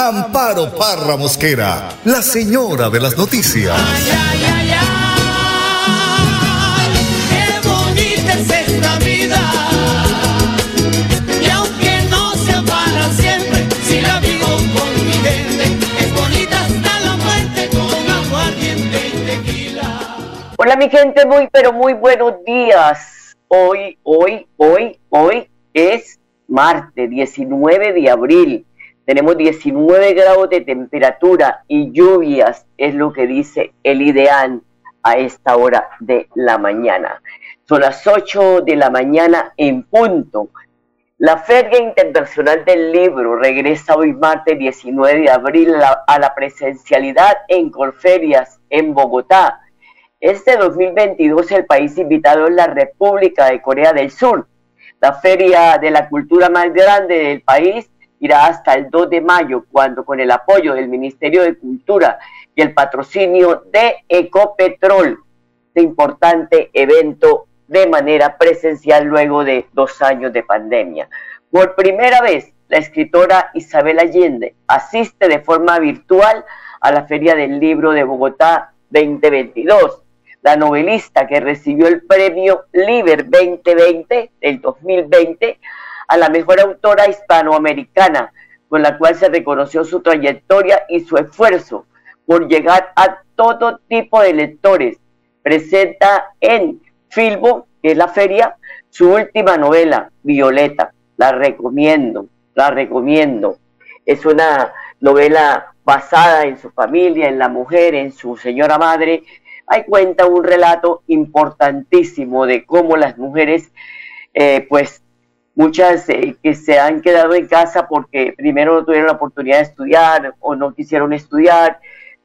Amparo Parra Mosquera, la señora de las noticias. Ay, ay, ay, ay, qué bonita es esta vida. Y aunque no sea para siempre, si la vivo con mi gente, es bonita hasta la muerte con aguardiente y tequila. Hola mi gente, muy pero muy buenos días. Hoy, hoy, hoy, hoy es martes 19 de abril. Tenemos 19 grados de temperatura y lluvias, es lo que dice el ideal a esta hora de la mañana. Son las 8 de la mañana en punto. La Feria Internacional del Libro regresa hoy martes 19 de abril a la, presencialidad en Corferias en Bogotá. Este 2022 el país invitado es la República de Corea del Sur. La feria de la cultura más grande del país irá hasta el 2 de mayo, cuando con el apoyo del Ministerio de Cultura y el patrocinio de Ecopetrol, este importante evento de manera presencial luego de dos años de pandemia. Por primera vez, la escritora Isabel Allende asiste de forma virtual a la Feria del Libro de Bogotá 2022 la novelista que recibió el premio Liber 2020 del 2020 a la mejor autora hispanoamericana, con la cual se reconoció su trayectoria y su esfuerzo por llegar a todo tipo de lectores. Presenta en Filbo, que es la feria, su última novela, Violeta. La recomiendo, la recomiendo. Es una novela basada en su familia, en la mujer, en su señora madre, ahí cuenta un relato importantísimo de cómo las mujeres, eh, pues muchas eh, que se han quedado en casa porque primero no tuvieron la oportunidad de estudiar o no quisieron estudiar,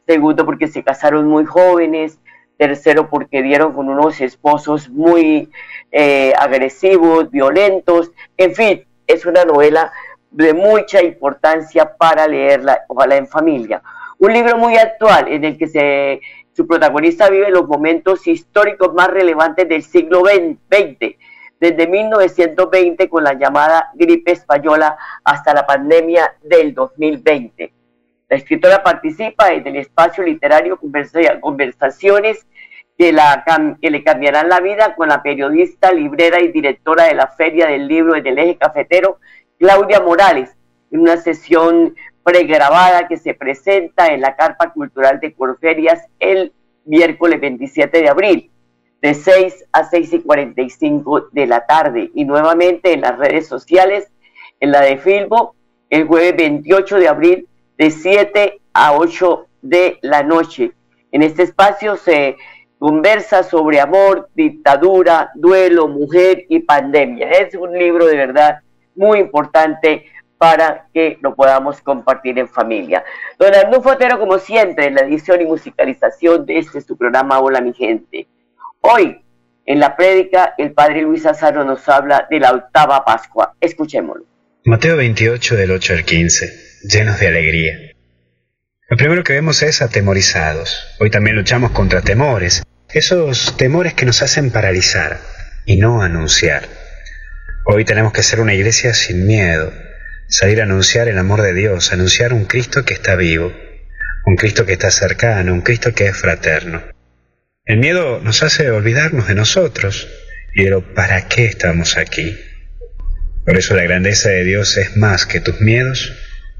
segundo porque se casaron muy jóvenes, tercero porque dieron con unos esposos muy eh, agresivos, violentos, en fin, es una novela de mucha importancia para leerla, ojalá en familia. Un libro muy actual en el que se su protagonista vive los momentos históricos más relevantes del siglo XX, desde 1920 con la llamada gripe española hasta la pandemia del 2020. La escritora participa en el espacio literario Conversaciones que, la, que le cambiarán la vida con la periodista, librera y directora de la Feria del Libro en el Eje Cafetero, Claudia Morales, en una sesión pregrabada que se presenta en la Carpa Cultural de Corferias el miércoles 27 de abril, de 6 a 6 y 45 de la tarde. Y nuevamente en las redes sociales, en la de Filbo, el jueves 28 de abril, de 7 a 8 de la noche. En este espacio se conversa sobre amor, dictadura, duelo, mujer y pandemia. Es un libro de verdad muy importante para que lo podamos compartir en familia. Don Arnulfo Otero, como siempre, en la edición y musicalización de este su programa Hola mi gente. Hoy, en la prédica, el Padre Luis Azaro nos habla de la octava Pascua. Escuchémoslo. Mateo 28 del 8 al 15, llenos de alegría. Lo primero que vemos es atemorizados. Hoy también luchamos contra temores, esos temores que nos hacen paralizar y no anunciar. Hoy tenemos que ser una iglesia sin miedo, salir a anunciar el amor de Dios, anunciar un Cristo que está vivo, un Cristo que está cercano, un Cristo que es fraterno. El miedo nos hace olvidarnos de nosotros y de lo para qué estamos aquí. Por eso la grandeza de Dios es más que tus miedos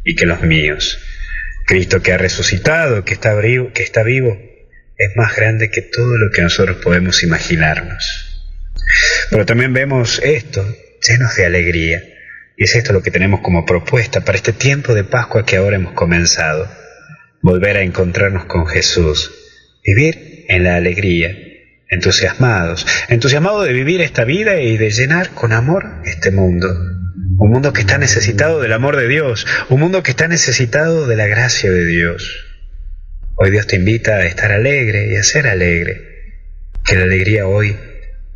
y que los míos. Cristo que ha resucitado, que está vivo, que está vivo, es más grande que todo lo que nosotros podemos imaginarnos. Pero también vemos esto llenos de alegría y es esto lo que tenemos como propuesta para este tiempo de Pascua que ahora hemos comenzado. Volver a encontrarnos con Jesús. Vivir en la alegría. Entusiasmados. Entusiasmados de vivir esta vida y de llenar con amor este mundo. Un mundo que está necesitado del amor de Dios, un mundo que está necesitado de la gracia de Dios. Hoy Dios te invita a estar alegre y a ser alegre. Que la alegría hoy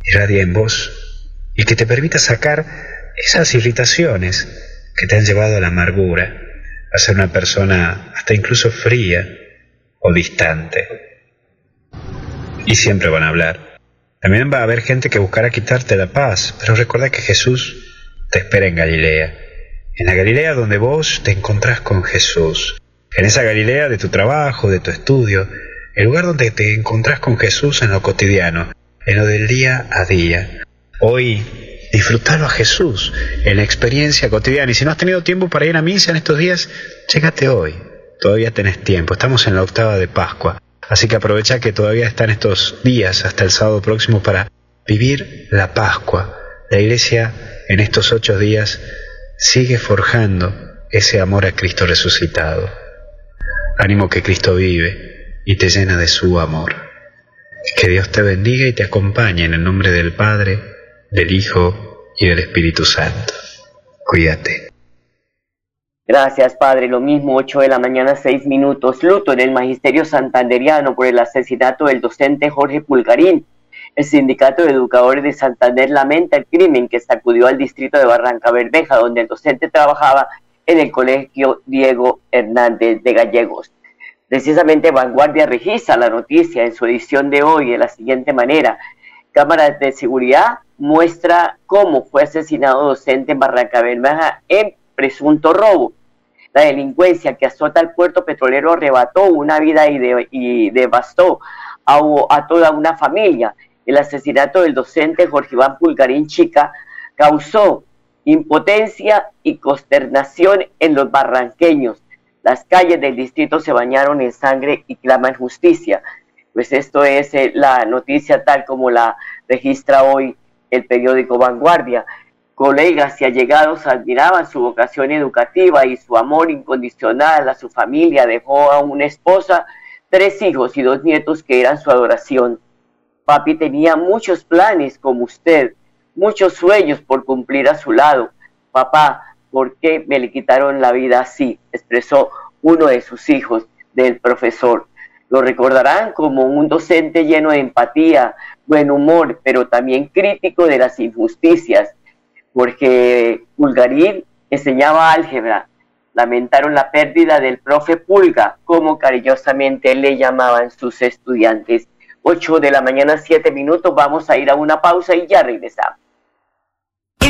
irradie en vos y que te permita sacar esas irritaciones que te han llevado a la amargura, a ser una persona hasta incluso fría o distante. Y siempre van a hablar. También va a haber gente que buscará quitarte la paz, pero recuerda que Jesús te espera en Galilea. En la Galilea donde vos te encontrás con Jesús. En esa Galilea de tu trabajo, de tu estudio, el lugar donde te encontrás con Jesús en lo cotidiano, en lo del día a día. Hoy disfrutalo a Jesús en la experiencia cotidiana. Y si no has tenido tiempo para ir a misa en estos días, chégate hoy. Todavía tenés tiempo. Estamos en la octava de Pascua. Así que aprovecha que todavía están estos días hasta el sábado próximo para vivir la Pascua. La iglesia en estos ocho días sigue forjando ese amor a Cristo resucitado. Ánimo que Cristo vive y te llena de su amor. Que Dios te bendiga y te acompañe en el nombre del Padre, del Hijo y del Espíritu Santo. Cuídate. Gracias, Padre. Lo mismo, 8 de la mañana, 6 minutos. Luto en el Magisterio Santanderiano por el asesinato del docente Jorge Pulgarín. El Sindicato de Educadores de Santander lamenta el crimen que sacudió al distrito de Barranca Bermeja, donde el docente trabajaba en el Colegio Diego Hernández de Gallegos. Precisamente Vanguardia registra la noticia en su edición de hoy de la siguiente manera. Cámaras de seguridad muestra cómo fue asesinado docente en Barranca Bermeja en presunto robo. La delincuencia que azota el puerto petrolero arrebató una vida y, devastó a, toda una familia. El asesinato del docente Jorge Iván Pulgarín Chica causó impotencia y consternación en los barranqueños. Las calles del distrito se bañaron en sangre y claman justicia. Pues esto es eh, la noticia tal como la registra hoy el periódico Vanguardia. Colegas y allegados admiraban su vocación educativa y su amor incondicional a su familia. Dejó a una esposa, tres hijos y dos nietos que eran su adoración. Papi tenía muchos planes como usted, muchos sueños por cumplir a su lado. Papá, ¿por qué me le quitaron la vida así? expresó uno de sus hijos del profesor. Lo recordarán como un docente lleno de empatía, buen humor, pero también crítico de las injusticias, porque Pulgarín enseñaba álgebra. Lamentaron la pérdida del profe Pulga, como cariñosamente le llamaban sus estudiantes. 8 de la mañana, 7 minutos, vamos a ir a una pausa y ya regresamos.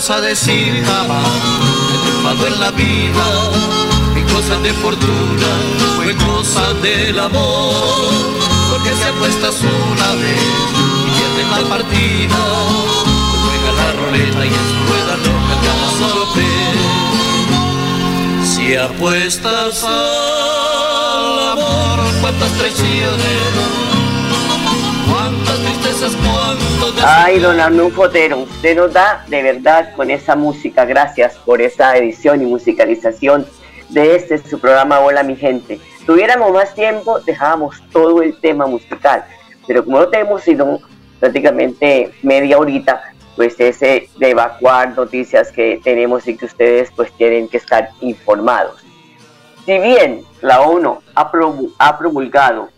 vuelvas a decir jamás que te en la vida, que cosas de fortuna fue cosa del amor, porque si apuestas una vez en la partida. Juega la roleta y en su rueda roja cada sorpresa. Si apuestas al amor, cuántas traiciones, Ay, don Arnulfo Otero, usted nos da de verdad con esa música. Gracias por esa edición y musicalización de este su programa Hola mi gente. Tuviéramos más tiempo, dejábamos todo el tema musical, pero como no tenemos sino prácticamente media horita, pues ese de evacuar noticias que tenemos y que ustedes pues tienen que estar informados. Si bien la ONU ha, promulgado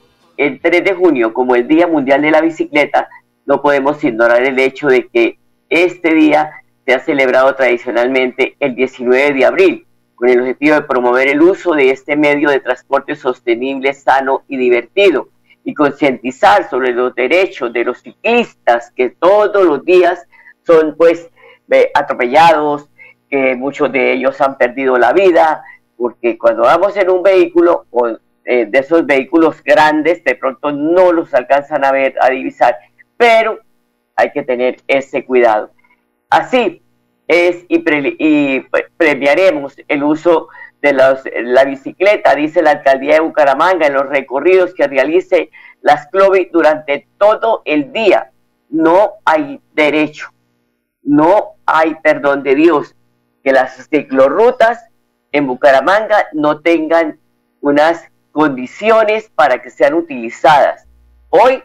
el 3 de junio como el Día Mundial de la Bicicleta, no podemos ignorar el hecho de que este día se ha celebrado tradicionalmente el 19 de abril, con el objetivo de promover el uso de este medio de transporte sostenible, sano y divertido y concientizar sobre los derechos de los ciclistas que todos los días son pues atropellados, que muchos de ellos han perdido la vida, porque cuando vamos en un vehículo o eh, de esos vehículos grandes, de pronto no los alcanzan a ver, a divisar, pero hay que tener ese cuidado. Así es y, premiaremos el uso de la bicicleta, dice la alcaldía de Bucaramanga, en los recorridos que realice las CLOVI durante todo el día. No hay derecho, no hay perdón de Dios que las ciclorrutas en Bucaramanga no tengan unas condiciones para que sean utilizadas. Hoy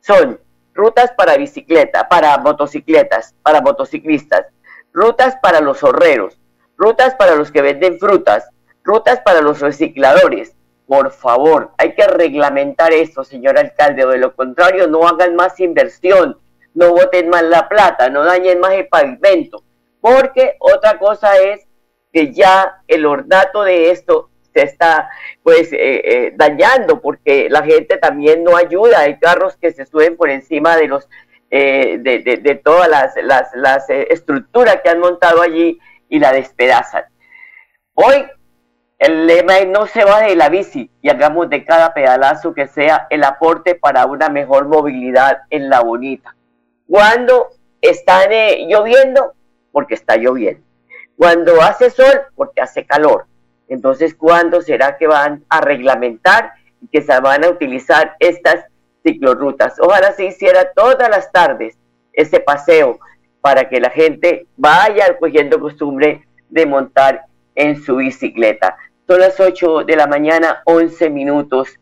son rutas para bicicleta, para motocicletas, para motociclistas, rutas para los horreros, rutas para los que venden frutas, rutas para los recicladores. Por favor, hay que reglamentar esto, señor alcalde, o de lo contrario no hagan más inversión, no boten más la plata, no dañen más el pavimento, porque otra cosa es que ya el ornato de esto se está pues eh, eh, dañando porque la gente también no ayuda, hay carros que se suben por encima de los eh, de, de, todas las, las, las estructuras que han montado allí y la despedazan. Hoy el lema es no se va de la bici y hagamos de cada pedalazo que sea el aporte para una mejor movilidad en la bonita. Cuando está lloviendo, porque está lloviendo. Cuando hace sol, porque hace calor. Entonces, ¿cuándo será que van a reglamentar y que se van a utilizar estas ciclorrutas? Ojalá se hiciera todas las tardes ese paseo para que la gente vaya cogiendo costumbre de montar en su bicicleta. Son las 8 de la mañana, 11 minutos.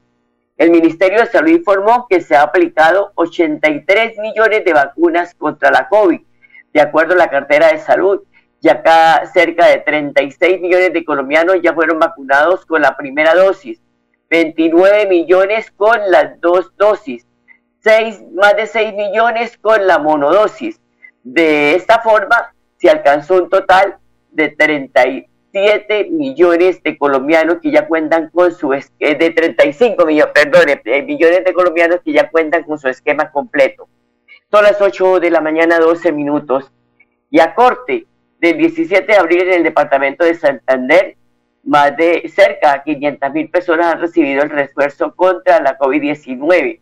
El Ministerio de Salud informó que se ha aplicado 83 millones de vacunas contra la COVID, de acuerdo a la cartera de salud. Y acá cerca de 36 millones de colombianos ya fueron vacunados con la primera dosis, 29 millones con las dos dosis, 6, más de 6 millones con la monodosis. De esta forma, se alcanzó un total de 30, 7 millones de colombianos que ya cuentan con su eh, de 35 millones, perdón, eh, millones de colombianos que ya cuentan con su esquema completo. Son las 8 de la mañana, 12 minutos. Y a corte del 17 de abril en el departamento de Santander, más de cerca de 500 mil personas han recibido el refuerzo contra la COVID-19.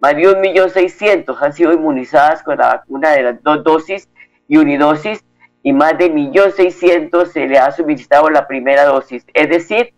Más de 1.600.000 han sido inmunizadas con la vacuna de las dos dosis y unidosis y más de 1.600.000 se le ha suministrado la primera dosis. Es decir,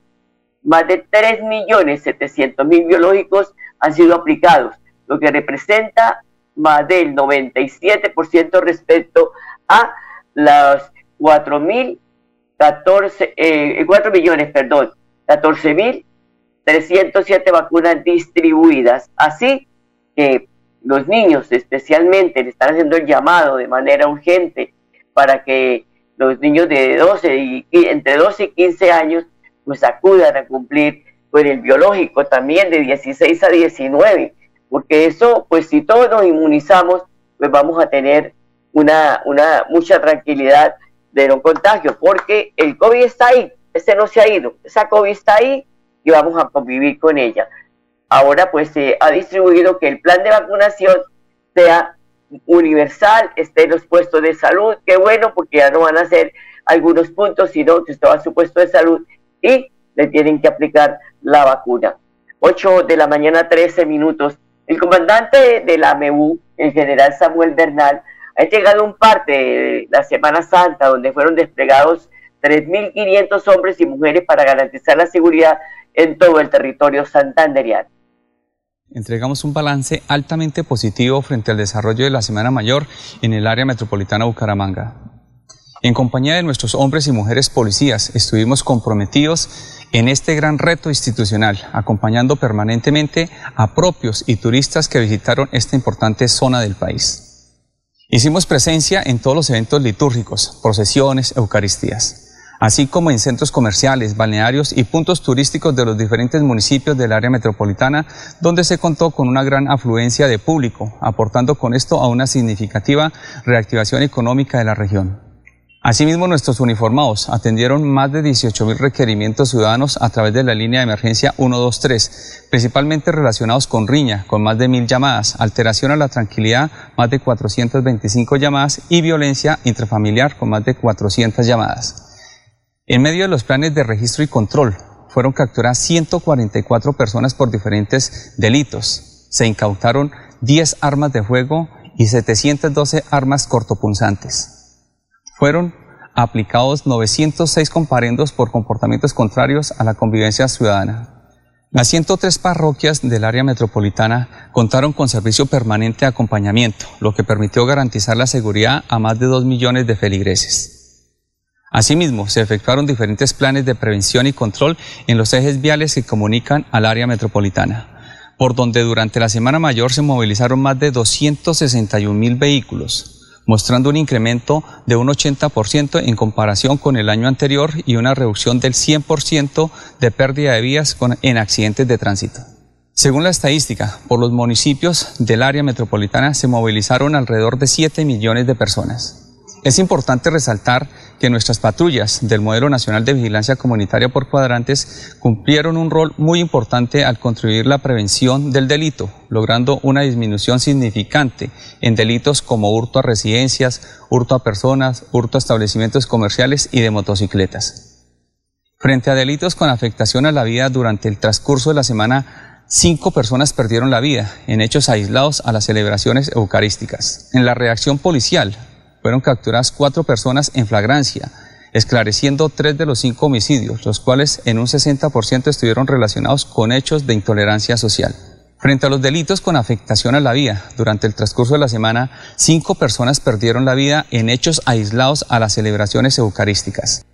más de 3.700.000 biológicos han sido aplicados, lo que representa más del 97% respecto a las 4.014, eh, 4 millones, perdón, 14.307 vacunas distribuidas. Así que los niños especialmente le están haciendo el llamado de manera urgente para que los niños de 12 y entre 12 y 15 años pues acudan a cumplir con el biológico también de 16 a 19, porque eso pues si todos nos inmunizamos pues vamos a tener una, una mucha tranquilidad de no contagio, porque el COVID está ahí, ese no se ha ido, esa COVID está ahí y vamos a convivir con ella. Ahora pues se ha distribuido que el plan de vacunación sea universal, esté en los puestos de salud, qué bueno, porque ya no van a ser algunos puntos, sino que usted va a su puesto de salud y le tienen que aplicar la vacuna. 8 de la mañana, 13 minutos. El comandante de la AMEU, el general Samuel Bernal, ha llegado un parte de la Semana Santa, donde fueron desplegados 3.500 hombres y mujeres para garantizar la seguridad en todo el territorio santanderiano entregamos un balance altamente positivo frente al desarrollo de la Semana Mayor en el área metropolitana Bucaramanga. En compañía de nuestros hombres y mujeres policías, estuvimos comprometidos en este gran reto institucional, acompañando permanentemente a propios y turistas que visitaron esta importante zona del país. Hicimos presencia en todos los eventos litúrgicos, procesiones, eucaristías así como en centros comerciales, balnearios y puntos turísticos de los diferentes municipios del área metropolitana, donde se contó con una gran afluencia de público, aportando con esto a una significativa reactivación económica de la región. Asimismo, nuestros uniformados atendieron más de 18.000 requerimientos ciudadanos a través de la línea de emergencia 123, principalmente relacionados con riña, con más de 1.000 llamadas, alteración a la tranquilidad, más de 425 llamadas y violencia intrafamiliar, con más de 400 llamadas. En medio de los planes de registro y control, fueron capturadas 144 personas por diferentes delitos. Se incautaron 10 armas de fuego y 712 armas cortopunzantes fueron aplicados 906 comparendos por comportamientos contrarios a la convivencia ciudadana. Las 103 parroquias del área metropolitana contaron con servicio permanente de acompañamiento, lo que permitió garantizar la seguridad a más de 2 millones de feligreses. Asimismo, se efectuaron diferentes planes de prevención y control en los ejes viales que comunican al área metropolitana, por donde durante la Semana Mayor se movilizaron más de 261 mil vehículos, mostrando un incremento de un 80% en comparación con el año anterior y una reducción del 100% de pérdida de vías en accidentes de tránsito. Según la estadística, por los municipios del área metropolitana se movilizaron alrededor de 7 millones de personas. Es importante resaltar que nuestras patrullas del Modelo Nacional de Vigilancia Comunitaria por Cuadrantes cumplieron un rol muy importante al contribuir la prevención del delito, logrando una disminución significante en delitos como hurto a residencias, hurto a personas, hurto a establecimientos comerciales y de motocicletas. Frente a delitos con afectación a la vida durante el transcurso de la semana, cinco personas perdieron la vida en hechos aislados a las celebraciones eucarísticas. En la reacción policial, fueron capturadas cuatro personas en flagrancia, esclareciendo tres de los cinco homicidios, los cuales en un 60% estuvieron relacionados con hechos de intolerancia social. Frente a los delitos con afectación a la vida, durante el transcurso de la semana, cinco personas perdieron la vida en hechos aislados a las celebraciones eucarísticas.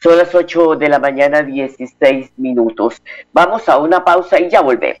Son las 8 de la mañana, 16 minutos. Vamos a una pausa y ya volvemos.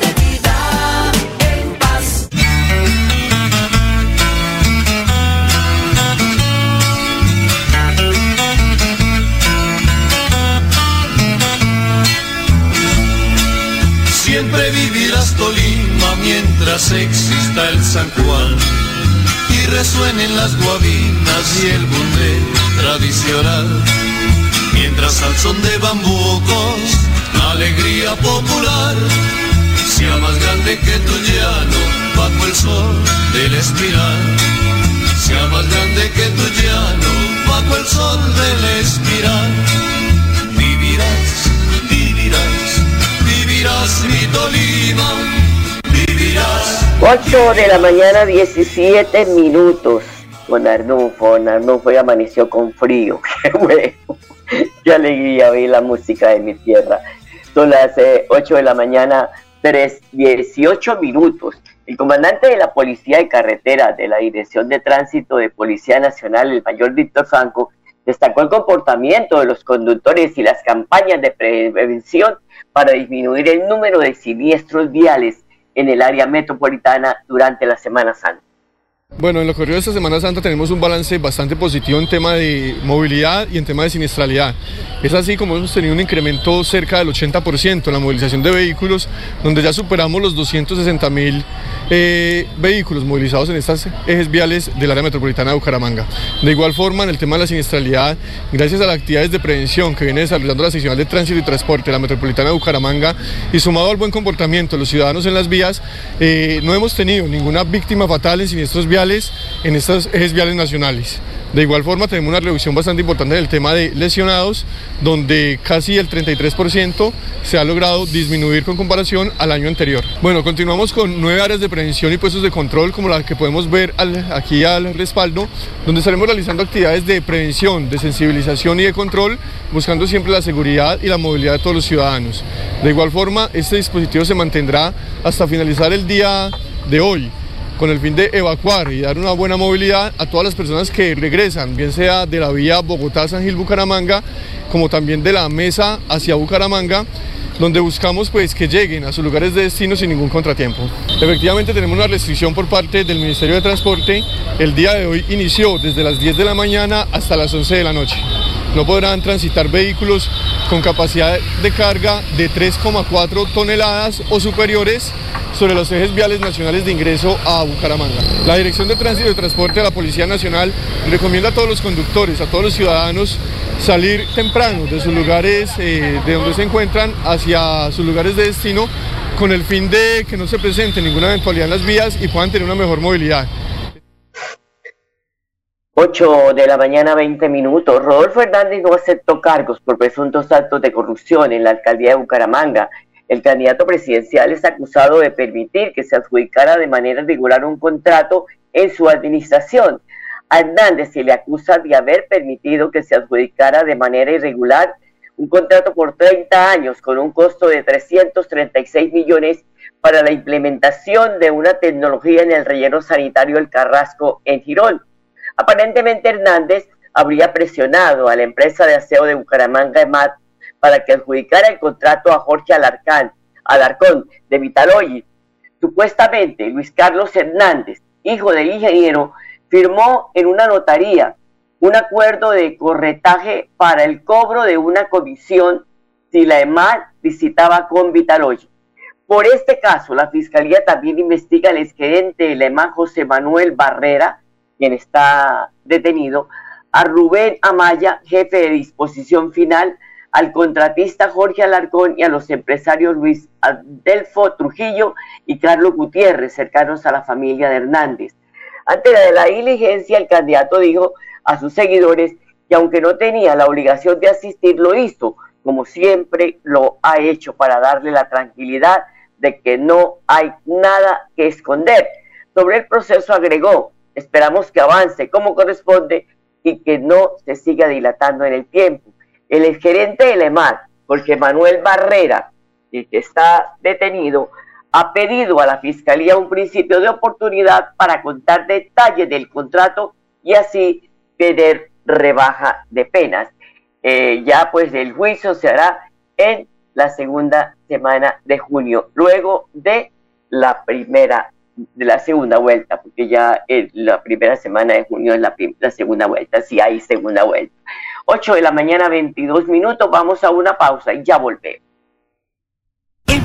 exista el San y resuenen las guabinas y el bunde tradicional. Mientras al son de bambucos, la alegría popular sea más grande que tu llano bajo el sol del espiral. Sea más grande que tu llano bajo el sol del espiral. Vivirás, vivirás vivirás mi Tolima. 8 de la mañana, 17 minutos. Con Arnulfo, Arnulfo ya amaneció con frío. Qué bueno. Qué alegría la música de mi tierra. Son las 8 eh, de la mañana, 3, 18 minutos. El comandante de la Policía de Carretera de la Dirección de Tránsito de Policía Nacional, el mayor Víctor Franco, destacó el comportamiento de los conductores y las campañas de prevención para disminuir el número de siniestros viales en el área metropolitana durante la Semana Santa. Bueno, en lo corrido de esta Semana Santa tenemos un balance bastante positivo en tema de movilidad y en tema de siniestralidad. Es así como hemos tenido un incremento cerca del 80% en la movilización de vehículos, donde ya superamos los 260 mil eh, vehículos movilizados en estas ejes viales del área metropolitana de Bucaramanga. De igual forma, en el tema de la siniestralidad, gracias a las actividades de prevención que viene desarrollando la sección de tránsito y transporte de la metropolitana de Bucaramanga y sumado al buen comportamiento de los ciudadanos en las vías, eh, no hemos tenido ninguna víctima fatal en siniestros viales en estos ejes viales nacionales. De igual forma tenemos una reducción bastante importante del tema de lesionados, donde casi el 33% se ha logrado disminuir con comparación al año anterior. Bueno, continuamos con nueve áreas de prevención y puestos de control, como las que podemos ver aquí al respaldo, donde estaremos realizando actividades de prevención, de sensibilización y de control, buscando siempre la seguridad y la movilidad de todos los ciudadanos. De igual forma, este dispositivo se mantendrá hasta finalizar el día de hoy con el fin de evacuar y dar una buena movilidad a todas las personas que regresan, bien sea de la vía Bogotá-San Gil-Bucaramanga, como también de la mesa hacia Bucaramanga donde buscamos pues que lleguen a sus lugares de destino sin ningún contratiempo. Efectivamente tenemos una restricción por parte del Ministerio de Transporte. El día de hoy inició desde las 10 de la mañana hasta las 11 de la noche. No podrán transitar vehículos con capacidad de carga de 3,4 toneladas o superiores sobre los ejes viales nacionales de ingreso a Bucaramanga. La Dirección de Tránsito y Transporte de la Policía Nacional recomienda a todos los conductores, a todos los ciudadanos, salir temprano de sus lugares eh, de donde se encuentran hacia sus lugares de destino con el fin de que no se presente ninguna eventualidad en las vías y puedan tener una mejor movilidad. 8 de la mañana, 20 minutos. Rodolfo Hernández no aceptó cargos por presuntos actos de corrupción en la alcaldía de Bucaramanga. El candidato presidencial es acusado de permitir que se adjudicara de manera regular un contrato en su administración. A Hernández se le acusa de haber permitido que se adjudicara de manera irregular un contrato por 30 años con un costo de 336 millones para la implementación de una tecnología en el relleno sanitario El Carrasco en Girón. Aparentemente Hernández habría presionado a la empresa de aseo de Bucaramanga EMAT para que adjudicara el contrato a Jorge Alarcón de Vitaloyi. Supuestamente Luis Carlos Hernández, hijo del ingeniero, firmó en una notaría un acuerdo de corretaje para el cobro de una comisión si la EMAD visitaba con Vitaloy. Por este caso, la Fiscalía también investiga al exgerente de la EMAD, José Manuel Barrera, quien está detenido, a Rubén Amaya, jefe de disposición final, al contratista Jorge Alarcón y a los empresarios Luis Adelfo Trujillo y Carlos Gutiérrez, cercanos a la familia de Hernández. Ante la diligencia, el candidato dijo a sus seguidores que aunque no tenía la obligación de asistir, lo hizo, como siempre lo ha hecho, para darle la tranquilidad de que no hay nada que esconder. Sobre el proceso agregó, esperamos que avance como corresponde y que no se siga dilatando en el tiempo. El gerente del EMAR, Jorge Manuel Barrera, el que está detenido, ha pedido a la Fiscalía un principio de oportunidad para contar detalles del contrato y así pedir rebaja de penas. Eh, ya pues el juicio se hará en la segunda semana de junio, luego de la primera, de la segunda vuelta, porque ya la primera semana de junio es la, la segunda vuelta, si hay segunda vuelta. 8 de la mañana, 22 minutos, vamos a una pausa y ya volvemos.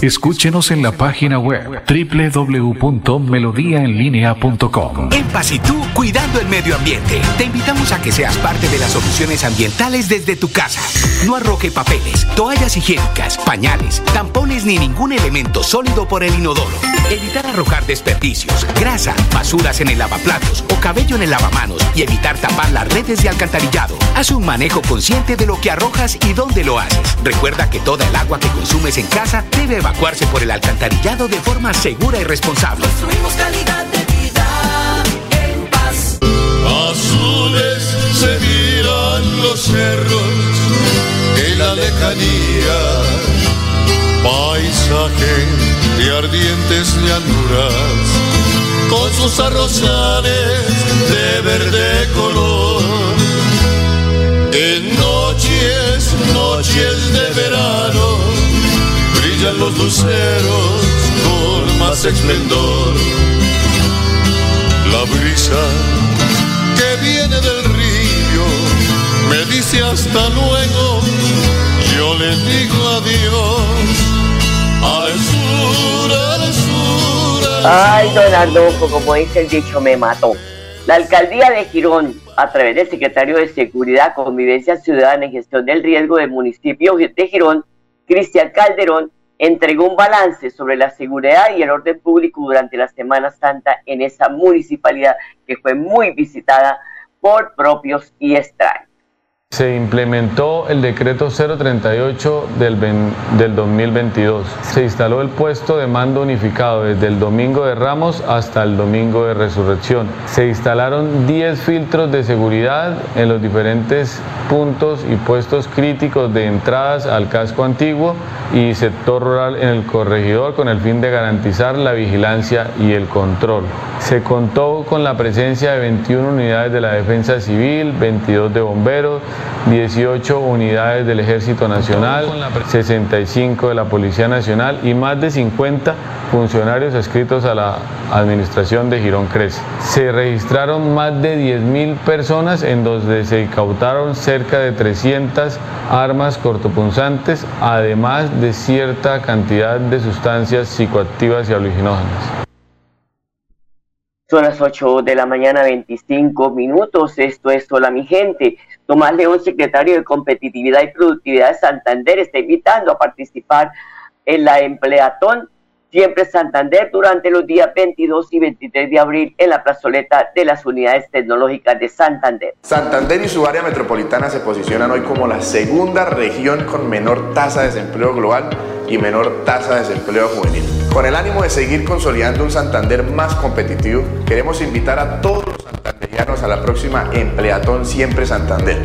Escúchenos en la página web www.melodiaenlinea.com. En Pasitú, cuidando el medio ambiente, te invitamos a que seas parte de las soluciones ambientales desde tu casa. No arroje papeles, toallas higiénicas, pañales, tampones ni ningún elemento sólido por el inodoro. Evitar arrojar desperdicios, grasa, basuras en el lavaplatos o cabello en el lavamanos y evitar tapar las redes de alcantarillado. Haz un manejo consciente de lo que arrojas y dónde lo haces. Recuerda que toda el agua que consumes en casa debe evacuarse por el alcantarillado de forma segura y responsable. Construimos calidad de vida en paz. Azules se miran los cerros en la lejanía. Paisaje de ardientes llanuras con sus arrozales de verde color. En noches, noches de verano brillan los luceros con más esplendor. La brisa que viene del río me dice hasta luego, yo le digo adiós al sur, al sur. Al Ay, don Arnulfo, como dice el dicho, me mató. La alcaldía de Girón, a través del secretario de Seguridad, Convivencia Ciudadana y Gestión del Riesgo del municipio de Girón, Cristian Calderón, entregó un balance sobre la seguridad y el orden público durante la Semana Santa en esa municipalidad que fue muy visitada por propios y extraños. Se implementó el decreto 038 del, del 2022. Se instaló el puesto de mando unificado desde el domingo de Ramos hasta el domingo de Resurrección. Se instalaron 10 filtros de seguridad en los diferentes puntos y puestos críticos de entradas al casco antiguo y sector rural en el corregidor con el fin de garantizar la vigilancia y el control. Se contó con la presencia de 21 unidades de la Defensa Civil, 22 de bomberos, 18 unidades del Ejército Nacional, 65 de la Policía Nacional y más de 50 funcionarios escritos a la administración de Girón Crece. Se registraron más de 10.000 personas en donde se incautaron cerca de 300 armas cortopunzantes, además de cierta cantidad de sustancias psicoactivas y alucinógenas. Son las 8 de la mañana, 25 minutos. Esto es Hola, mi gente. Tomás León, secretario de Competitividad y Productividad de Santander, está invitando a participar en la Empleatón Siempre Santander durante los días 22 y 23 de abril en la plazoleta de las unidades tecnológicas de Santander. Santander y su área metropolitana se posicionan hoy como la segunda región con menor tasa de desempleo global y menor tasa de desempleo juvenil. Con el ánimo de seguir consolidando un Santander más competitivo, queremos invitar a todos santanderianos a la próxima Empleatón Siempre Santander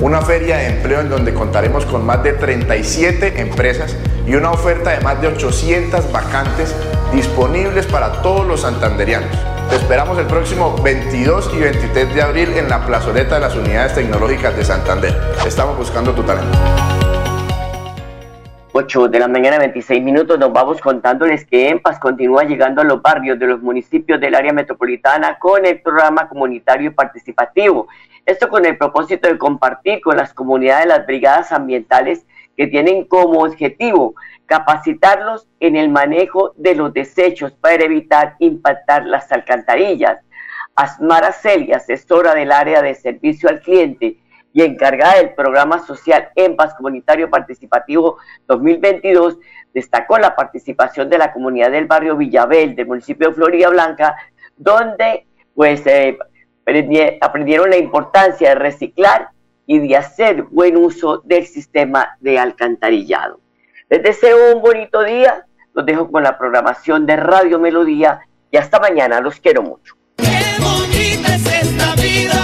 una feria de empleo en donde contaremos con más de 37 empresas y una oferta de más de 800 vacantes disponibles para todos los santanderianos. Te esperamos el próximo 22 y 23 de abril en la plazoleta de las unidades tecnológicas de Santander. Estamos buscando tu talento. 8 de la mañana, 26 minutos, nos vamos contándoles que EMPAS continúa llegando a los barrios de los municipios del área metropolitana con el programa comunitario y participativo. Esto con el propósito de compartir con las comunidades las brigadas ambientales que tienen como objetivo capacitarlos en el manejo de los desechos para evitar impactar las alcantarillas. Asmara Celia, asesora del área de servicio al cliente y encargada del programa social en Paz Comunitario Participativo 2022, destacó la participación de la comunidad del barrio Villabel del municipio de Florida Blanca, donde pues eh, aprendieron la importancia de reciclar y de hacer buen uso del sistema de alcantarillado. Les deseo un bonito día, los dejo con la programación de Radio Melodía y hasta mañana, los quiero mucho. Hola